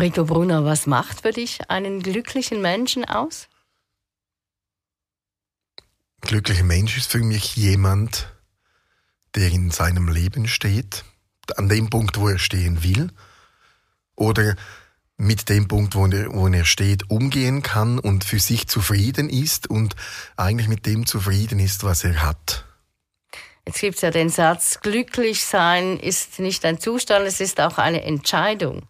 Rico Brunner, was macht für dich einen glücklichen Menschen aus? Glücklicher Mensch ist für mich jemand, der in seinem Leben steht, an dem Punkt, wo er stehen will, oder mit dem Punkt, wo er, wo er steht, umgehen kann und für sich zufrieden ist und eigentlich mit dem zufrieden ist, was er hat. Jetzt gibt es ja den Satz, glücklich sein ist nicht ein Zustand, es ist auch eine Entscheidung.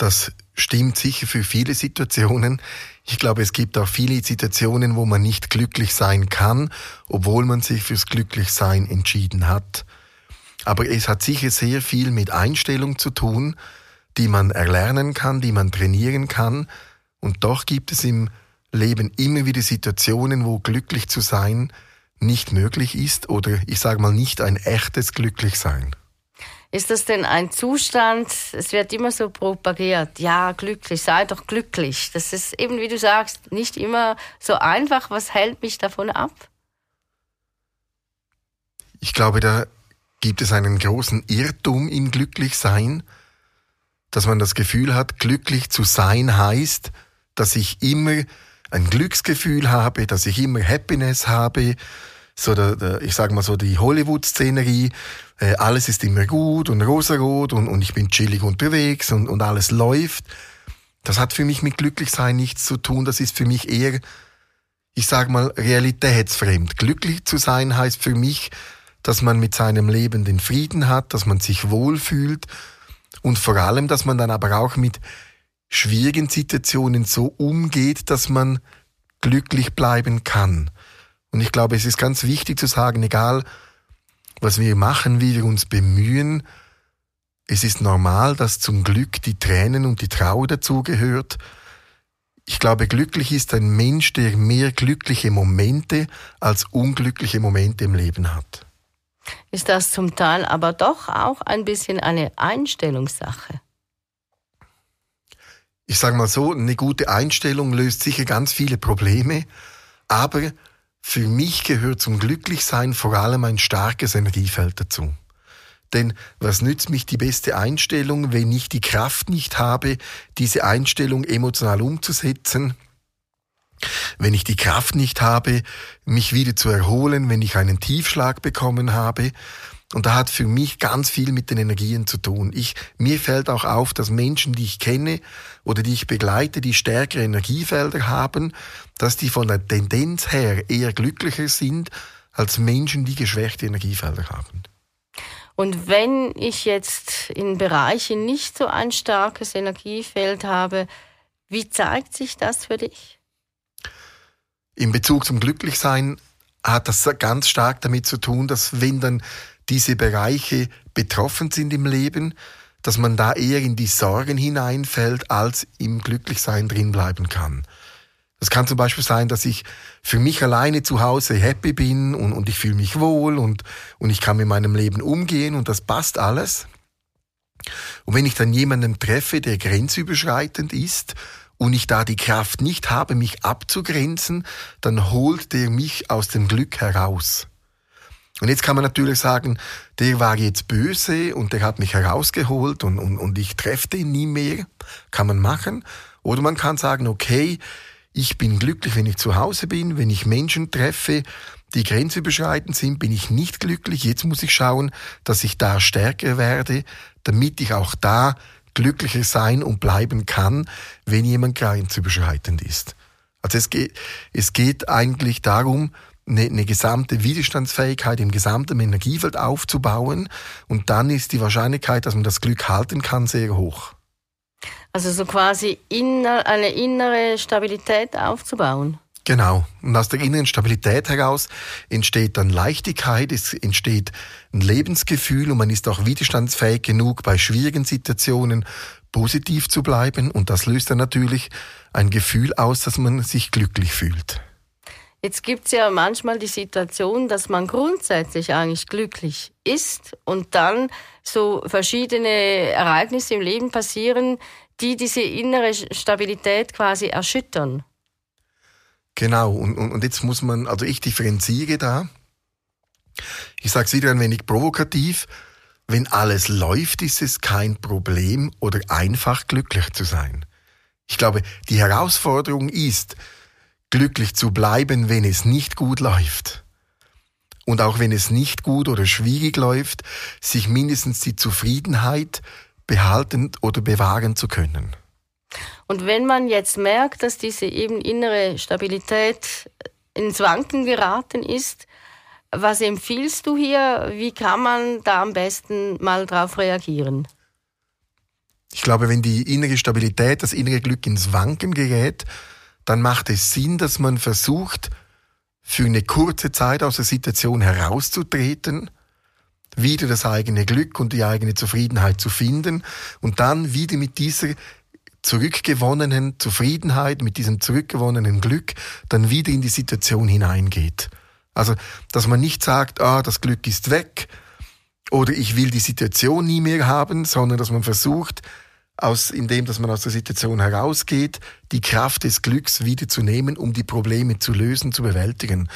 Das stimmt sicher für viele Situationen. Ich glaube, es gibt auch viele Situationen, wo man nicht glücklich sein kann, obwohl man sich fürs Glücklichsein entschieden hat. Aber es hat sicher sehr viel mit Einstellung zu tun, die man erlernen kann, die man trainieren kann. Und doch gibt es im Leben immer wieder Situationen, wo glücklich zu sein nicht möglich ist oder ich sage mal nicht ein echtes Glücklichsein. Ist das denn ein Zustand, es wird immer so propagiert, ja, glücklich, sei doch glücklich. Das ist eben, wie du sagst, nicht immer so einfach. Was hält mich davon ab? Ich glaube, da gibt es einen großen Irrtum im Glücklichsein, dass man das Gefühl hat, glücklich zu sein heißt, dass ich immer ein Glücksgefühl habe, dass ich immer Happiness habe, so der, der ich sage mal so die Hollywood-Szenerie, äh, alles ist immer gut und rosarot und, und ich bin chillig unterwegs und, und alles läuft. Das hat für mich mit Glücklichsein nichts zu tun, das ist für mich eher, ich sage mal, realitätsfremd. Glücklich zu sein heißt für mich, dass man mit seinem Leben den Frieden hat, dass man sich wohlfühlt und vor allem, dass man dann aber auch mit schwierigen Situationen so umgeht, dass man glücklich bleiben kann. Und ich glaube, es ist ganz wichtig zu sagen, egal was wir machen, wie wir uns bemühen, es ist normal, dass zum Glück die Tränen und die Trauer dazugehört. Ich glaube, glücklich ist ein Mensch, der mehr glückliche Momente als unglückliche Momente im Leben hat. Ist das zum Teil aber doch auch ein bisschen eine Einstellungssache? Ich sage mal so, eine gute Einstellung löst sicher ganz viele Probleme, aber für mich gehört zum Glücklichsein vor allem ein starkes Energiefeld dazu. Denn was nützt mich die beste Einstellung, wenn ich die Kraft nicht habe, diese Einstellung emotional umzusetzen? Wenn ich die Kraft nicht habe, mich wieder zu erholen, wenn ich einen Tiefschlag bekommen habe? Und da hat für mich ganz viel mit den Energien zu tun. Ich, mir fällt auch auf, dass Menschen, die ich kenne oder die ich begleite, die stärkere Energiefelder haben, dass die von der Tendenz her eher glücklicher sind als Menschen, die geschwächte Energiefelder haben. Und wenn ich jetzt in Bereichen nicht so ein starkes Energiefeld habe, wie zeigt sich das für dich? In Bezug zum Glücklichsein hat das ganz stark damit zu tun, dass wenn dann diese Bereiche betroffen sind im Leben, dass man da eher in die Sorgen hineinfällt, als im Glücklichsein drin bleiben kann. Das kann zum Beispiel sein, dass ich für mich alleine zu Hause happy bin und, und ich fühle mich wohl und, und ich kann mit meinem Leben umgehen und das passt alles. Und wenn ich dann jemanden treffe, der grenzüberschreitend ist und ich da die Kraft nicht habe, mich abzugrenzen, dann holt der mich aus dem Glück heraus. Und jetzt kann man natürlich sagen, der war jetzt böse und der hat mich herausgeholt und, und, und ich treffe den nie mehr. Kann man machen. Oder man kann sagen, okay, ich bin glücklich, wenn ich zu Hause bin, wenn ich Menschen treffe, die grenzüberschreitend sind, bin ich nicht glücklich. Jetzt muss ich schauen, dass ich da stärker werde, damit ich auch da glücklicher sein und bleiben kann, wenn jemand grenzüberschreitend ist. Also es geht, es geht eigentlich darum, eine, eine gesamte Widerstandsfähigkeit im gesamten Energiefeld aufzubauen und dann ist die Wahrscheinlichkeit, dass man das Glück halten kann, sehr hoch. Also so quasi inner, eine innere Stabilität aufzubauen. Genau. Und aus der inneren Stabilität heraus entsteht dann Leichtigkeit, es entsteht ein Lebensgefühl und man ist auch widerstandsfähig genug, bei schwierigen Situationen positiv zu bleiben. Und das löst dann natürlich ein Gefühl aus, dass man sich glücklich fühlt. Jetzt gibt es ja manchmal die Situation, dass man grundsätzlich eigentlich glücklich ist und dann so verschiedene Ereignisse im Leben passieren, die diese innere Stabilität quasi erschüttern. Genau, und, und, und jetzt muss man, also ich differenziere da. Ich sage es wieder ein wenig provokativ. wenn alles läuft, ist es kein Problem oder einfach glücklich zu sein. Ich glaube, die Herausforderung ist, glücklich zu bleiben, wenn es nicht gut läuft. Und auch wenn es nicht gut oder schwierig läuft, sich mindestens die Zufriedenheit behalten oder bewahren zu können. Und wenn man jetzt merkt, dass diese eben innere Stabilität ins Wanken geraten ist, was empfiehlst du hier? Wie kann man da am besten mal drauf reagieren? Ich glaube, wenn die innere Stabilität, das innere Glück ins Wanken gerät, dann macht es Sinn, dass man versucht, für eine kurze Zeit aus der Situation herauszutreten, wieder das eigene Glück und die eigene Zufriedenheit zu finden und dann wieder mit dieser zurückgewonnenen Zufriedenheit, mit diesem zurückgewonnenen Glück dann wieder in die Situation hineingeht. Also, dass man nicht sagt, ah, das Glück ist weg oder ich will die Situation nie mehr haben, sondern dass man versucht, aus, indem dass man aus der Situation herausgeht, die Kraft des Glücks wiederzunehmen, um die Probleme zu lösen, zu bewältigen.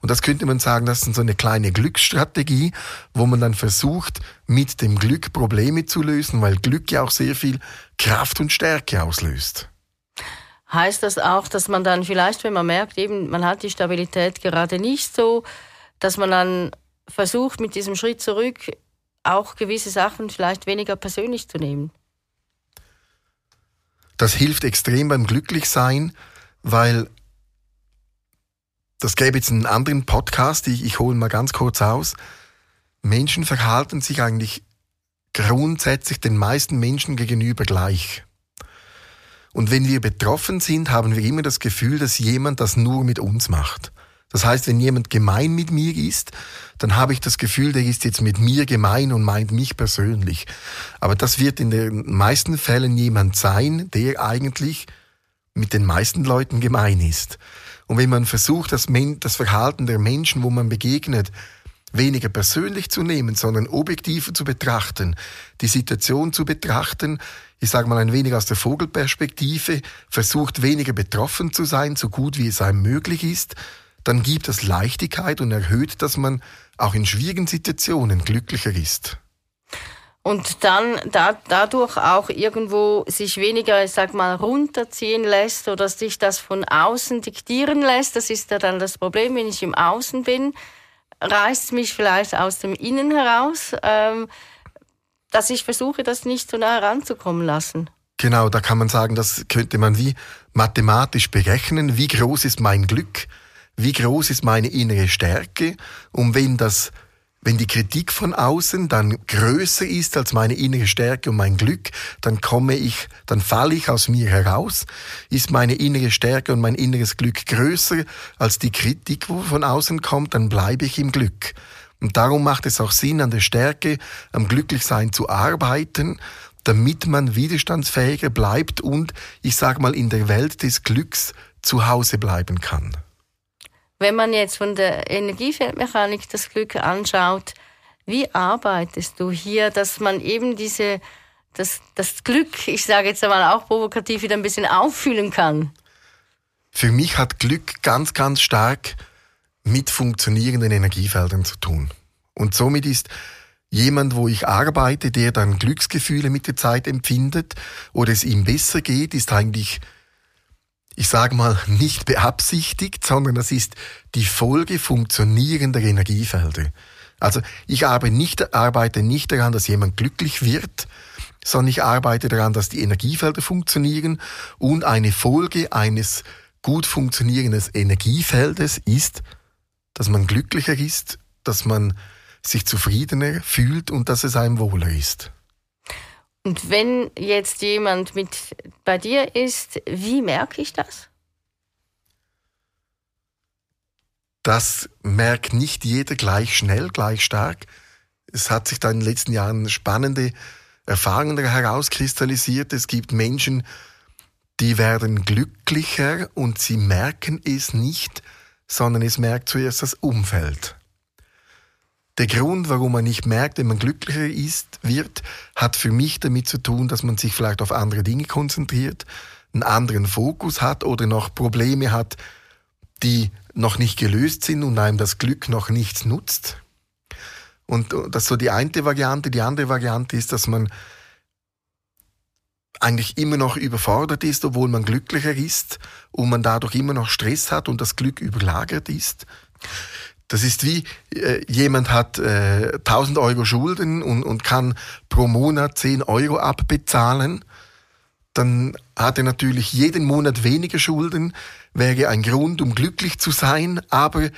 Und das könnte man sagen, das ist so eine kleine Glücksstrategie, wo man dann versucht, mit dem Glück Probleme zu lösen, weil Glück ja auch sehr viel Kraft und Stärke auslöst. Heißt das auch, dass man dann vielleicht, wenn man merkt, eben man hat die Stabilität gerade nicht so, dass man dann versucht, mit diesem Schritt zurück auch gewisse Sachen vielleicht weniger persönlich zu nehmen? Das hilft extrem beim Glücklichsein, weil das gäbe jetzt einen anderen Podcast, ich, ich hole mal ganz kurz aus. Menschen verhalten sich eigentlich grundsätzlich den meisten Menschen gegenüber gleich. Und wenn wir betroffen sind, haben wir immer das Gefühl, dass jemand das nur mit uns macht. Das heißt, wenn jemand gemein mit mir ist, dann habe ich das Gefühl, der ist jetzt mit mir gemein und meint mich persönlich. Aber das wird in den meisten Fällen jemand sein, der eigentlich mit den meisten Leuten gemein ist. Und wenn man versucht, das, das Verhalten der Menschen, wo man begegnet, weniger persönlich zu nehmen, sondern objektiver zu betrachten, die Situation zu betrachten, ich sage mal ein wenig aus der Vogelperspektive, versucht weniger betroffen zu sein, so gut wie es einem möglich ist, dann gibt es Leichtigkeit und erhöht, dass man auch in schwierigen Situationen glücklicher ist. Und dann da, dadurch auch irgendwo sich weniger, ich sag mal, runterziehen lässt oder sich das von außen diktieren lässt. Das ist ja dann das Problem, wenn ich im Außen bin, reißt mich vielleicht aus dem Innen heraus, ähm, dass ich versuche, das nicht so nah heranzukommen lassen. Genau, da kann man sagen, das könnte man wie mathematisch berechnen. Wie groß ist mein Glück? Wie groß ist meine innere Stärke und wenn das wenn die Kritik von außen dann größer ist als meine innere Stärke und mein Glück, dann komme ich, dann falle ich aus mir heraus. Ist meine innere Stärke und mein inneres Glück größer als die Kritik, wo von außen kommt, dann bleibe ich im Glück. Und darum macht es auch Sinn, an der Stärke, am Glücklichsein zu arbeiten, damit man widerstandsfähiger bleibt und, ich sage mal, in der Welt des Glücks zu Hause bleiben kann. Wenn man jetzt von der Energiefeldmechanik das Glück anschaut, wie arbeitest du hier, dass man eben diese, das, das Glück, ich sage jetzt einmal auch provokativ, wieder ein bisschen auffühlen kann? Für mich hat Glück ganz, ganz stark mit funktionierenden Energiefeldern zu tun. Und somit ist jemand, wo ich arbeite, der dann Glücksgefühle mit der Zeit empfindet oder es ihm besser geht, ist eigentlich ich sage mal, nicht beabsichtigt, sondern das ist die Folge funktionierender Energiefelder. Also ich arbeite nicht, daran, dass jemand glücklich wird, sondern ich arbeite daran, dass die Energiefelder funktionieren und eine Folge eines gut funktionierenden Energiefeldes ist, dass man glücklicher ist, dass man sich zufriedener fühlt und dass es einem wohler ist. Und wenn jetzt jemand mit bei dir ist, wie merke ich das? Das merkt nicht jeder gleich schnell, gleich stark. Es hat sich da in den letzten Jahren spannende Erfahrungen herauskristallisiert. Es gibt Menschen, die werden glücklicher und sie merken es nicht, sondern es merkt zuerst das Umfeld. Der Grund, warum man nicht merkt, wenn man glücklicher ist, wird, hat für mich damit zu tun, dass man sich vielleicht auf andere Dinge konzentriert, einen anderen Fokus hat oder noch Probleme hat, die noch nicht gelöst sind und einem das Glück noch nichts nutzt. Und das ist so die eine Variante. Die andere Variante ist, dass man eigentlich immer noch überfordert ist, obwohl man glücklicher ist und man dadurch immer noch Stress hat und das Glück überlagert ist. Das ist wie äh, jemand hat äh, 1000 Euro Schulden und, und kann pro Monat 10 Euro abbezahlen. Dann hat er natürlich jeden Monat weniger Schulden, wäre ein Grund, um glücklich zu sein, aber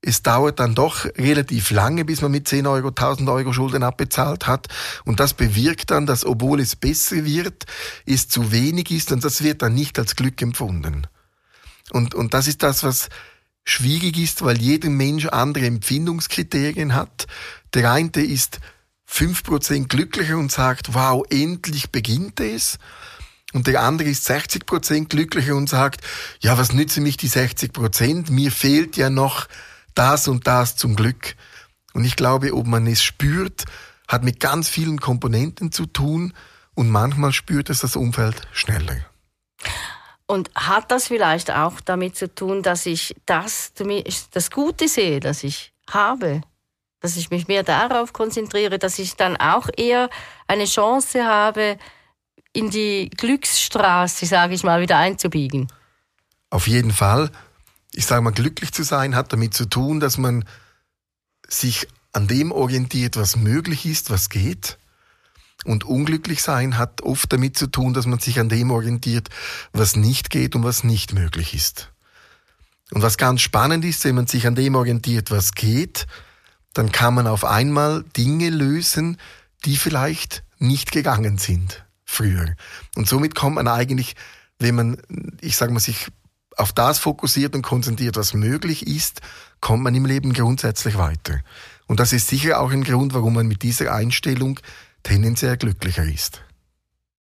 es dauert dann doch relativ lange, bis man mit 10 Euro 1000 Euro Schulden abbezahlt hat. Und das bewirkt dann, dass obwohl es besser wird, es zu wenig ist und das wird dann nicht als Glück empfunden. Und, und das ist das, was schwierig ist, weil jeder Mensch andere Empfindungskriterien hat. Der eine ist 5% glücklicher und sagt, wow, endlich beginnt es. Und der andere ist 60% glücklicher und sagt, ja, was nützen mich die 60%? Mir fehlt ja noch das und das zum Glück. Und ich glaube, ob man es spürt, hat mit ganz vielen Komponenten zu tun und manchmal spürt es das Umfeld schneller. Und hat das vielleicht auch damit zu tun, dass ich das, das Gute sehe, das ich habe? Dass ich mich mehr darauf konzentriere, dass ich dann auch eher eine Chance habe, in die Glücksstraße, sage ich mal, wieder einzubiegen? Auf jeden Fall ich sage mal, glücklich zu sein hat damit zu tun, dass man sich an dem orientiert, was möglich ist, was geht. Und unglücklich sein hat oft damit zu tun, dass man sich an dem orientiert, was nicht geht und was nicht möglich ist. Und was ganz spannend ist, wenn man sich an dem orientiert, was geht, dann kann man auf einmal Dinge lösen, die vielleicht nicht gegangen sind früher. Und somit kommt man eigentlich, wenn man, ich sage mal, sich auf das fokussiert und konzentriert, was möglich ist, kommt man im Leben grundsätzlich weiter. Und das ist sicher auch ein Grund, warum man mit dieser Einstellung tendenziell glücklicher ist.